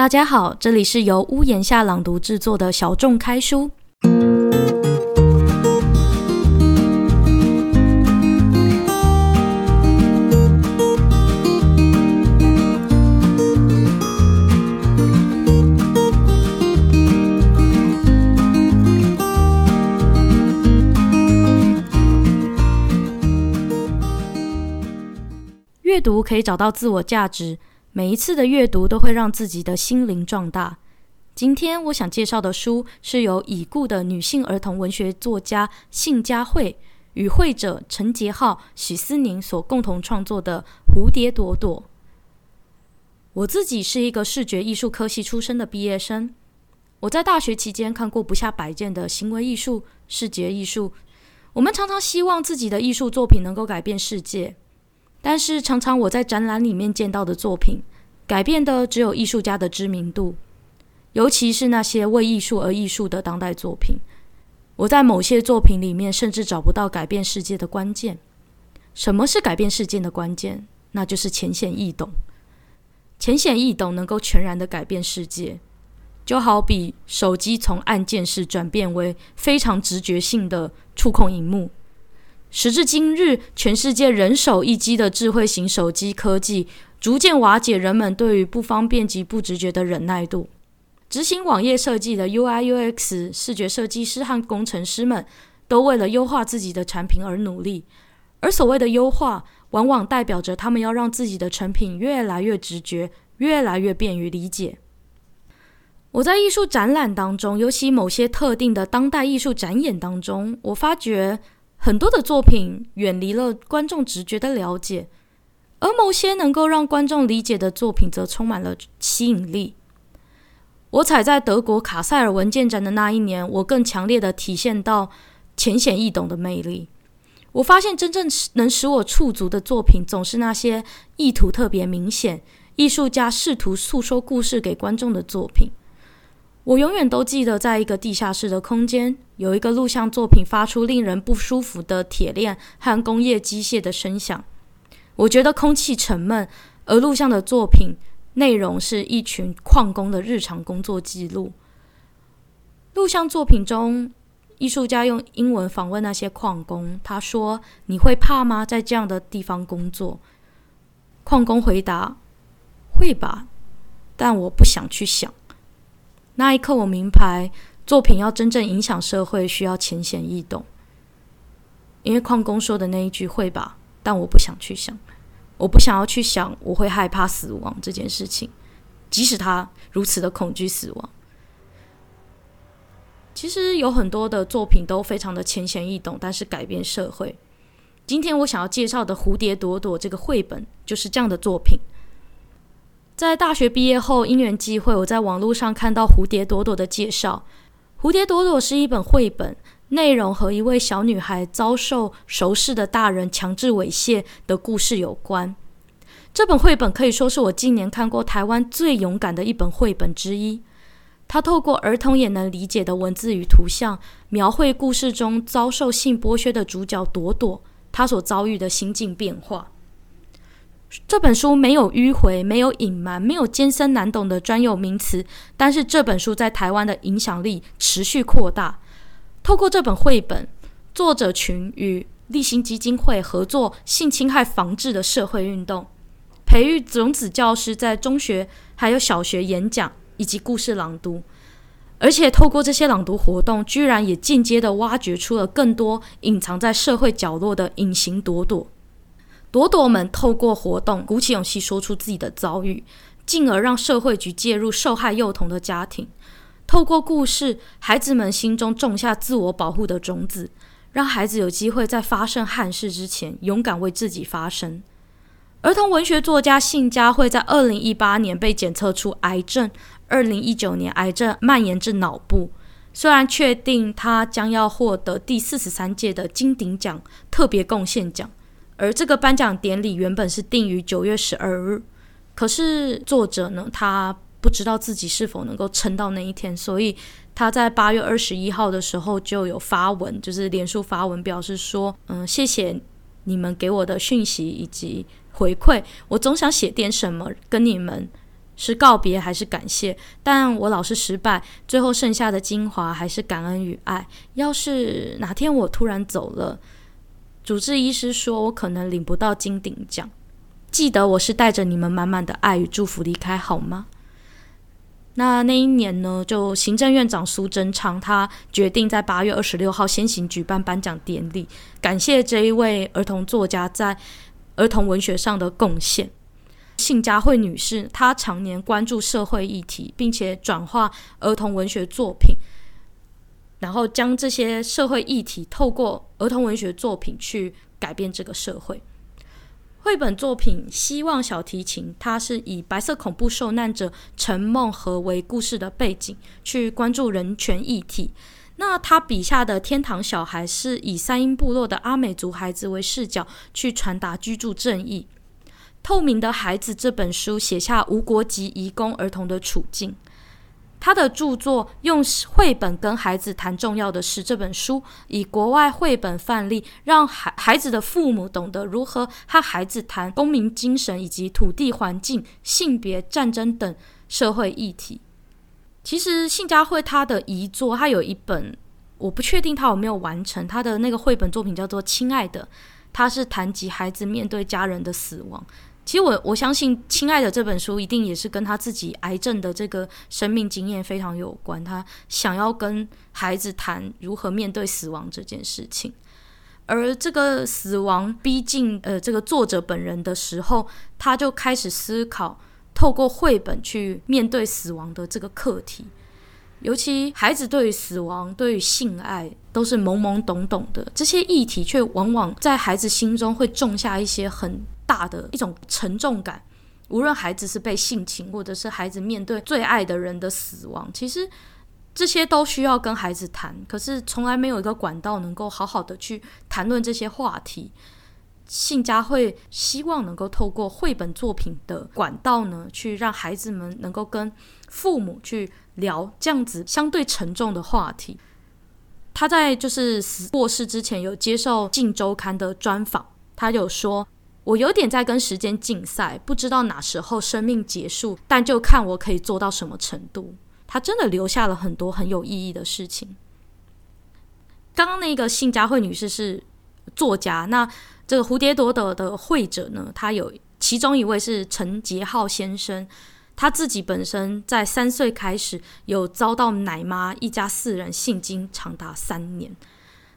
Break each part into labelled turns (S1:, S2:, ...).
S1: 大家好，这里是由屋檐下朗读制作的小众开书。阅读可以找到自我价值。每一次的阅读都会让自己的心灵壮大。今天我想介绍的书是由已故的女性儿童文学作家信佳慧与绘者陈杰浩、许思宁所共同创作的《蝴蝶朵朵》。我自己是一个视觉艺术科系出身的毕业生，我在大学期间看过不下百件的行为艺术、视觉艺术。我们常常希望自己的艺术作品能够改变世界。但是，常常我在展览里面见到的作品，改变的只有艺术家的知名度，尤其是那些为艺术而艺术的当代作品。我在某些作品里面，甚至找不到改变世界的关键。什么是改变世界的关键？那就是浅显易懂。浅显易懂能够全然的改变世界，就好比手机从按键式转变为非常直觉性的触控荧幕。时至今日，全世界人手一机的智慧型手机科技，逐渐瓦解人们对于不方便及不直觉的忍耐度。执行网页设计的 UI UX 视觉设计师和工程师们，都为了优化自己的产品而努力。而所谓的优化，往往代表着他们要让自己的成品越来越直觉，越来越便于理解。我在艺术展览当中，尤其某些特定的当代艺术展演当中，我发觉。很多的作品远离了观众直觉的了解，而某些能够让观众理解的作品则充满了吸引力。我踩在德国卡塞尔文件展的那一年，我更强烈的体现到浅显易懂的魅力。我发现真正能使我触足的作品，总是那些意图特别明显、艺术家试图诉说故事给观众的作品。我永远都记得，在一个地下室的空间，有一个录像作品发出令人不舒服的铁链和工业机械的声响。我觉得空气沉闷，而录像的作品内容是一群矿工的日常工作记录。录像作品中，艺术家用英文访问那些矿工，他说：“你会怕吗？在这样的地方工作？”矿工回答：“会吧，但我不想去想。”那一刻，我明白，作品要真正影响社会，需要浅显易懂。因为矿工说的那一句“会吧”，但我不想去想，我不想要去想，我会害怕死亡这件事情，即使他如此的恐惧死亡。其实有很多的作品都非常的浅显易懂，但是改变社会。今天我想要介绍的《蝴蝶朵朵》这个绘本，就是这样的作品。在大学毕业后，因缘际会，我在网络上看到《蝴蝶朵朵》的介绍。《蝴蝶朵朵》是一本绘本，内容和一位小女孩遭受熟识的大人强制猥亵的故事有关。这本绘本可以说是我近年看过台湾最勇敢的一本绘本之一。它透过儿童也能理解的文字与图像，描绘故事中遭受性剥削的主角朵朵，她所遭遇的心境变化。这本书没有迂回，没有隐瞒，没有艰深难懂的专有名词，但是这本书在台湾的影响力持续扩大。透过这本绘本，作者群与立新基金会合作性侵害防治的社会运动，培育种子教师在中学还有小学演讲以及故事朗读，而且透过这些朗读活动，居然也间接地挖掘出了更多隐藏在社会角落的隐形朵朵。朵朵们透过活动鼓起勇气说出自己的遭遇，进而让社会局介入受害幼童的家庭。透过故事，孩子们心中种下自我保护的种子，让孩子有机会在发生憾事之前勇敢为自己发声。儿童文学作家信佳慧在二零一八年被检测出癌症，二零一九年癌症蔓延至脑部。虽然确定他将要获得第四十三届的金鼎奖特别贡献奖。而这个颁奖典礼原本是定于九月十二日，可是作者呢，他不知道自己是否能够撑到那一天，所以他在八月二十一号的时候就有发文，就是脸书发文表示说：“嗯，谢谢你们给我的讯息以及回馈，我总想写点什么跟你们是告别还是感谢？但我老是失败，最后剩下的精华还是感恩与爱。要是哪天我突然走了，主治医师说我可能领不到金鼎奖。记得我是带着你们满满的爱与祝福离开，好吗？那那一年呢，就行政院长苏贞昌他决定在八月二十六号先行举办颁奖典礼，感谢这一位儿童作家在儿童文学上的贡献。信佳慧女士，她常年关注社会议题，并且转化儿童文学作品，然后将这些社会议题透过儿童文学作品去改变这个社会。绘本作品《希望小提琴》，它是以白色恐怖受难者陈梦和为故事的背景，去关注人权议题。那他笔下的天堂小孩是以三英部落的阿美族孩子为视角，去传达居住正义。《透明的孩子》这本书写下无国籍移工儿童的处境。他的著作用绘本跟孩子谈重要的事。这本书以国外绘本范例，让孩孩子的父母懂得如何和孩子谈公民精神以及土地环境、性别、战争等社会议题。其实信佳慧他的遗作，他有一本，我不确定他有没有完成。他的那个绘本作品叫做《亲爱的》，他是谈及孩子面对家人的死亡。其实我我相信，《亲爱的》这本书一定也是跟他自己癌症的这个生命经验非常有关。他想要跟孩子谈如何面对死亡这件事情，而这个死亡逼近呃这个作者本人的时候，他就开始思考透过绘本去面对死亡的这个课题。尤其孩子对于死亡、对于性爱都是懵懵懂懂的，这些议题却往往在孩子心中会种下一些很大的一种沉重感，无论孩子是被性侵，或者是孩子面对最爱的人的死亡，其实这些都需要跟孩子谈。可是从来没有一个管道能够好好的去谈论这些话题。信佳会希望能够透过绘本作品的管道呢，去让孩子们能够跟父母去聊这样子相对沉重的话题。他在就是死过世之前有接受《镜周刊》的专访，他有说。我有点在跟时间竞赛，不知道哪时候生命结束，但就看我可以做到什么程度。他真的留下了很多很有意义的事情。刚刚那个信佳慧女士是作家，那这个蝴蝶朵朵的会者呢？他有其中一位是陈杰浩先生，他自己本身在三岁开始有遭到奶妈一家四人性侵长达三年。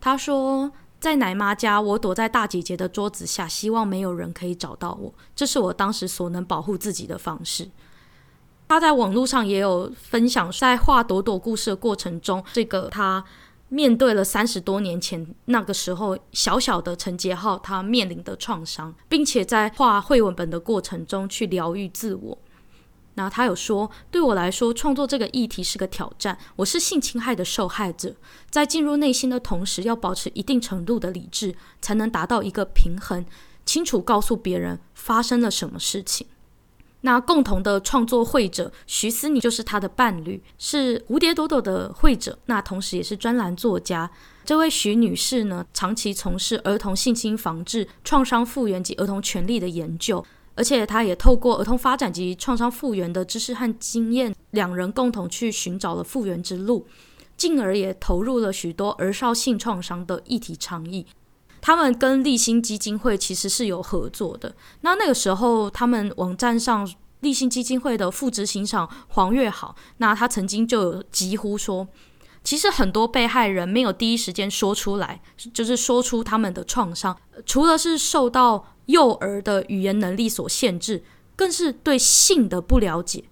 S1: 他说。在奶妈家，我躲在大姐姐的桌子下，希望没有人可以找到我。这是我当时所能保护自己的方式。他在网络上也有分享，在画朵朵故事的过程中，这个他面对了三十多年前那个时候小小的陈杰浩他面临的创伤，并且在画绘文本的过程中去疗愈自我。那他有说，对我来说，创作这个议题是个挑战。我是性侵害的受害者，在进入内心的同时，要保持一定程度的理智，才能达到一个平衡，清楚告诉别人发生了什么事情。那共同的创作会者徐思妮就是他的伴侣，是蝴蝶朵朵的会者，那同时也是专栏作家。这位徐女士呢，长期从事儿童性侵防治、创伤复原及儿童权利的研究。而且，他也透过儿童发展及创伤复原的知识和经验，两人共同去寻找了复原之路，进而也投入了许多儿少性创伤的议题倡议。他们跟立新基金会其实是有合作的。那那个时候，他们网站上立新基金会的副执行长黄月好，那他曾经就有疾呼说，其实很多被害人没有第一时间说出来，就是说出他们的创伤，除了是受到。幼儿的语言能力所限制，更是对性的不了解，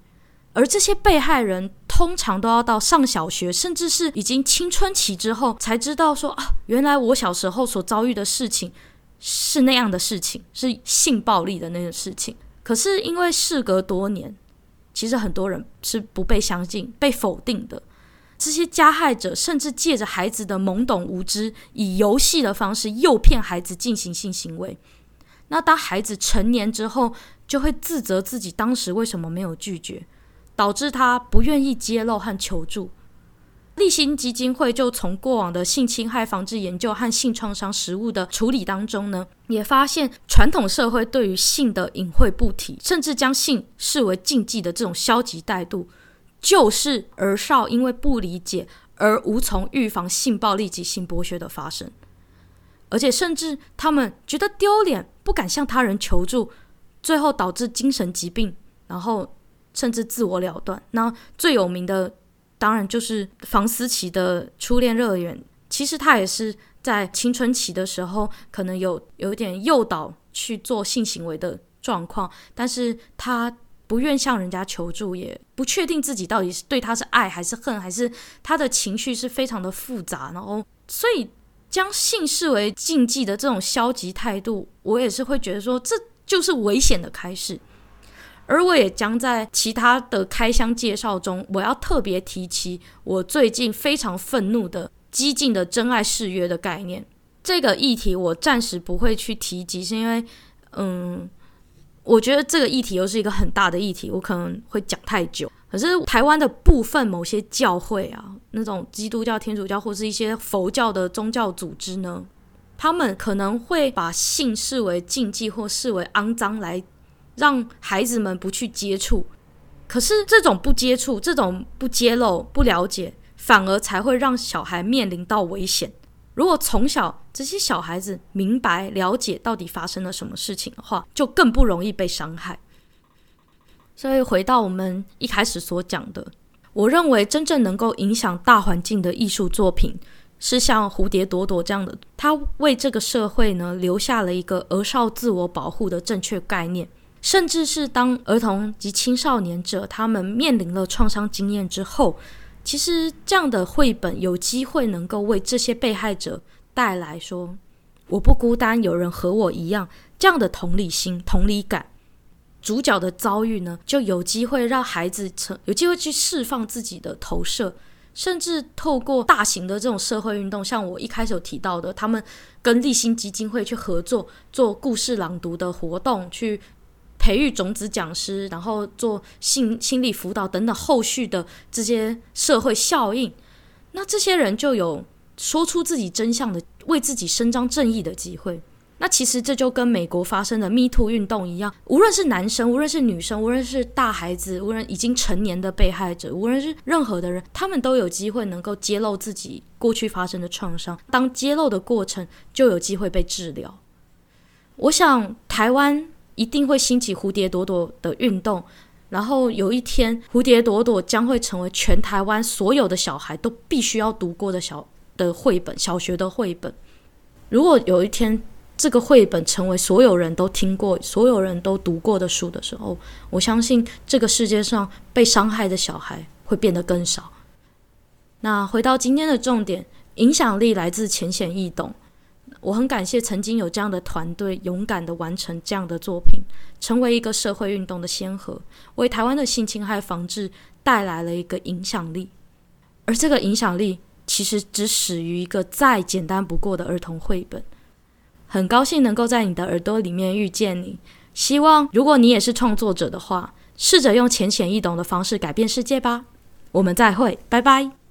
S1: 而这些被害人通常都要到上小学，甚至是已经青春期之后，才知道说啊，原来我小时候所遭遇的事情是那样的事情，是性暴力的那个事情。可是因为事隔多年，其实很多人是不被相信、被否定的。这些加害者甚至借着孩子的懵懂无知，以游戏的方式诱骗孩子进行性行为。那当孩子成年之后，就会自责自己当时为什么没有拒绝，导致他不愿意揭露和求助。立新基金会就从过往的性侵害防治研究和性创伤实务的处理当中呢，也发现传统社会对于性的隐晦不提，甚至将性视为禁忌的这种消极态度，就是儿少因为不理解而无从预防性暴力及性剥削的发生，而且甚至他们觉得丢脸，不敢向他人求助，最后导致精神疾病，然后甚至自我了断。那最有名的。当然，就是房思琪的初恋乐园。其实他也是在青春期的时候，可能有有一点诱导去做性行为的状况，但是他不愿向人家求助，也不确定自己到底是对他是爱还是恨，还是他的情绪是非常的复杂。然后，所以将性视为禁忌的这种消极态度，我也是会觉得说，这就是危险的开始。而我也将在其他的开箱介绍中，我要特别提起我最近非常愤怒的激进的真爱誓约的概念。这个议题我暂时不会去提及，是因为，嗯，我觉得这个议题又是一个很大的议题，我可能会讲太久。可是台湾的部分某些教会啊，那种基督教、天主教或是一些佛教的宗教组织呢，他们可能会把性视为禁忌或视为肮脏来。让孩子们不去接触，可是这种不接触、这种不揭露、不了解，反而才会让小孩面临到危险。如果从小这些小孩子明白了解到底发生了什么事情的话，就更不容易被伤害。所以回到我们一开始所讲的，我认为真正能够影响大环境的艺术作品，是像蝴蝶朵朵这样的，它为这个社会呢留下了一个儿少自我保护的正确概念。甚至是当儿童及青少年者他们面临了创伤经验之后，其实这样的绘本有机会能够为这些被害者带来说“我不孤单，有人和我一样”这样的同理心、同理感。主角的遭遇呢，就有机会让孩子成有机会去释放自己的投射，甚至透过大型的这种社会运动，像我一开始有提到的，他们跟立新基金会去合作做故事朗读的活动，去。培育种子讲师，然后做心心理辅导等等后续的这些社会效应，那这些人就有说出自己真相的、为自己伸张正义的机会。那其实这就跟美国发生的 Me Too 运动一样，无论是男生，无论是女生，无论是大孩子，无论已经成年的被害者，无论是任何的人，他们都有机会能够揭露自己过去发生的创伤。当揭露的过程，就有机会被治疗。我想台湾。一定会兴起蝴蝶朵朵的运动，然后有一天，蝴蝶朵朵将会成为全台湾所有的小孩都必须要读过的小的绘本，小学的绘本。如果有一天这个绘本成为所有人都听过、所有人都读过的书的时候，我相信这个世界上被伤害的小孩会变得更少。那回到今天的重点，影响力来自浅显易懂。我很感谢曾经有这样的团队勇敢地完成这样的作品，成为一个社会运动的先河，为台湾的性侵害防治带来了一个影响力。而这个影响力其实只始于一个再简单不过的儿童绘本。很高兴能够在你的耳朵里面遇见你。希望如果你也是创作者的话，试着用浅显易懂的方式改变世界吧。我们再会，拜拜。